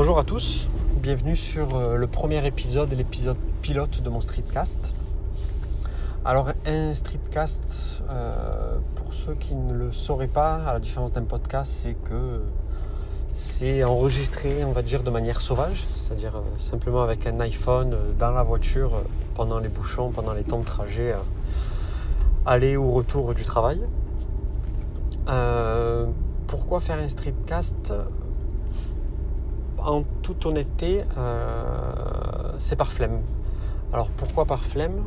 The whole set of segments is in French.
Bonjour à tous, bienvenue sur euh, le premier épisode, l'épisode pilote de mon streetcast. Alors un streetcast, euh, pour ceux qui ne le sauraient pas, à la différence d'un podcast, c'est que c'est enregistré, on va dire, de manière sauvage, c'est-à-dire euh, simplement avec un iPhone dans la voiture pendant les bouchons, pendant les temps de trajet, aller ou retour du travail. pourquoi faire un streetcast? En toute honnêteté, euh, c'est par flemme. Alors pourquoi par flemme?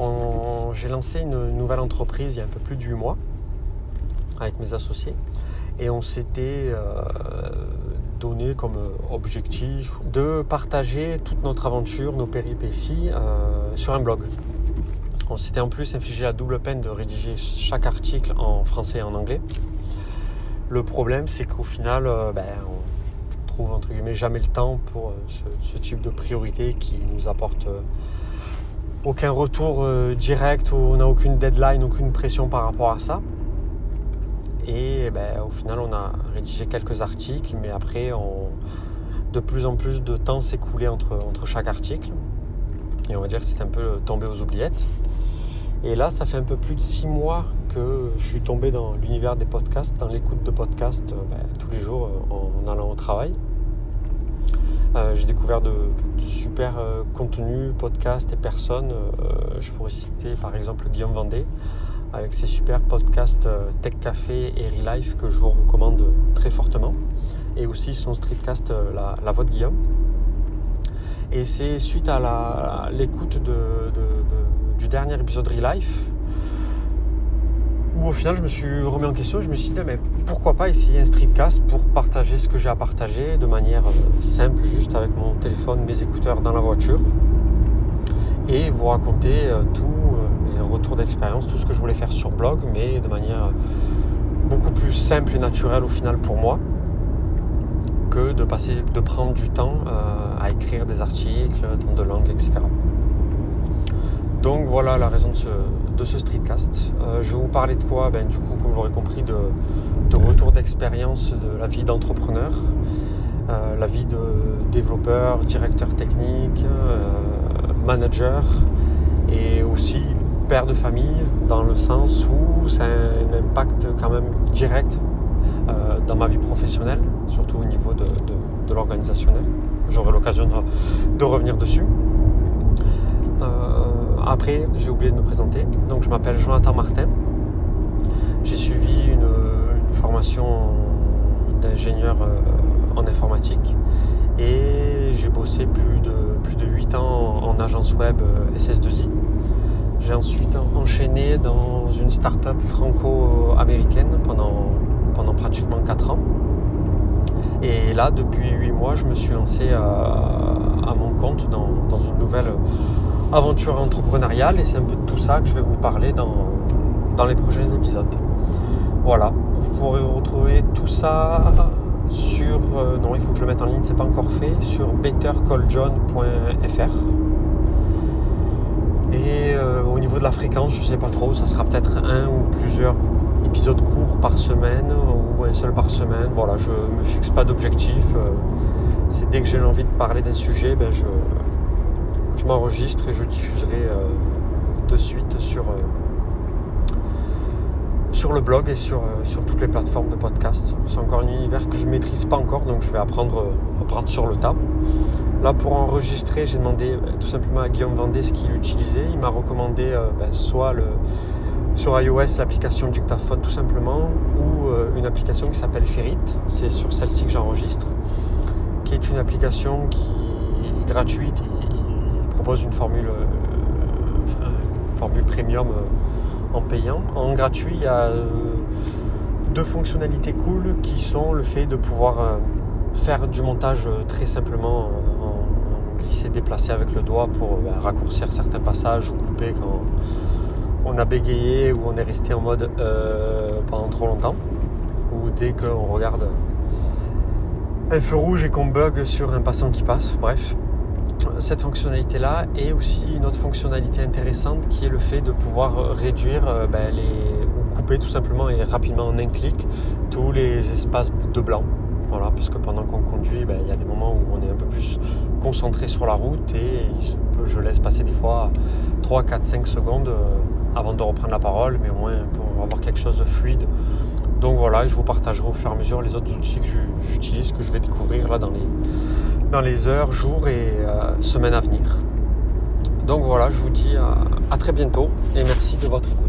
Euh, J'ai lancé une nouvelle entreprise il y a un peu plus de 8 mois avec mes associés et on s'était euh, donné comme objectif de partager toute notre aventure, nos péripéties sur un blog. On s'était en plus infligé la double peine de rédiger chaque article en français et en anglais. Le problème, c'est qu'au final, ben, entre guillemets jamais le temps pour euh, ce, type de priorité qui nous apporte euh, aucun retour euh, direct, ou on n'a aucune deadline, aucune pression par rapport à ça. Et ben, au final, on a rédigé quelques articles, mais après, on, de plus en plus de temps s'écoulait entre, entre chaque article. Et on va dire que c'est un peu tombé aux oubliettes. Et là, ça fait un peu plus de six mois je suis tombé dans l'univers des podcasts, dans l'écoute de podcasts ben, tous les jours en allant au travail. Euh, j'ai découvert de, super euh, contenus, podcasts et personnes. Euh, je pourrais citer par exemple Guillaume Vendée avec ses super podcasts Tech Café et Relife que je vous recommande très fortement. Et aussi son streetcast La, Voix de Guillaume. Et c'est suite à l'écoute du dernier épisode Relife où au final je me suis remis en question, je me suis dit mais pourquoi pas essayer un streetcast pour partager ce que j'ai à partager de manière euh, simple, juste avec mon téléphone, mes écouteurs dans la voiture et vous raconter euh, tous euh, mes retours d'expérience, tout ce que je voulais faire sur blog, mais de manière beaucoup plus simple et naturelle au final pour moi que de passer, de prendre du temps à écrire des articles dans de langues, etc. Donc voilà la raison de ce, de streetcast. Euh, je vais vous parler de quoi? Ben, Du coup, comme vous l'aurez compris, de, retour d'expérience de la vie d'entrepreneur, euh, la vie de développeur, directeur technique, euh, manager et aussi père de famille dans le sens où ça a un impact quand même direct dans ma vie professionnelle, surtout au niveau de, l'organisationnel. J'aurai l'occasion de, revenir dessus. Après, j'ai oublié de me présenter. Donc, je m'appelle Jonathan Martin. J'ai suivi une, formation d'ingénieur euh, en informatique et j'ai bossé plus de, plus de 8 ans en, agence web euh, SS2I. J'ai ensuite enchaîné dans une start-up franco-américaine pendant, pendant pratiquement 4 ans. Et là, depuis 8 mois, je me suis lancé à, mon compte dans, dans une nouvelle aventure entrepreneuriale et c'est un peu de tout ça que je vais vous parler dans, les prochains épisodes. Voilà, vous pourrez retrouver tout ça sur, euh, non il faut que je le mette en ligne, c'est pas encore fait, sur bettercalljohn.fr. Et euh, au niveau de la fréquence, je sais pas trop, ça sera peut-être un ou plusieurs épisodes courts par semaine ou un seul par semaine. Voilà, je me fixe pas d'objectif. Euh, c'est dès que j'ai envie de parler d'un sujet, ben je, m'enregistre et je diffuserai euh, de suite sur, euh, sur le blog et sur, euh, sur toutes les plateformes de podcast. C'est encore un univers que je ne maîtrise pas encore, donc je vais apprendre, apprendre sur le tas. Là, pour enregistrer, j'ai demandé tout simplement à Guillaume Vendée ce qu'il utilisait. Il m'a recommandé ben, soit le, sur iOS l'application Dictaphone tout simplement, ou une application qui s'appelle Ferrit. C'est sur celle-ci que j'enregistre, qui est une application qui est gratuite une formule, euh, formule premium euh, en payant. En gratuit, il y a euh, deux fonctionnalités cool qui sont le fait de pouvoir faire du montage très simplement en glisser, déplacer avec le doigt pour bah, raccourcir certains passages ou couper quand on a bégayé ou on est resté en mode pendant trop longtemps ou dès qu'on regarde un feu rouge et qu'on bug sur un passant qui passe. Bref, cette fonctionnalité-là et aussi une autre fonctionnalité intéressante qui est le fait de pouvoir réduire euh, ben, ou couper tout simplement et rapidement en un clic tous les espaces de blanc. Voilà, parce que pendant qu'on conduit, ben, il y a des moments où on est un peu plus concentré sur la route et je laisse passer des fois 3, 4, 5 secondes euh, avant de reprendre la parole, mais au moins pour avoir quelque chose de fluide. Donc voilà, je vous partagerai au fur et à mesure les autres outils que j'utilise, que je vais découvrir là dans les, dans les heures, jours et euh, semaines à venir. Donc voilà, je vous dis à très bientôt et merci de votre écoute.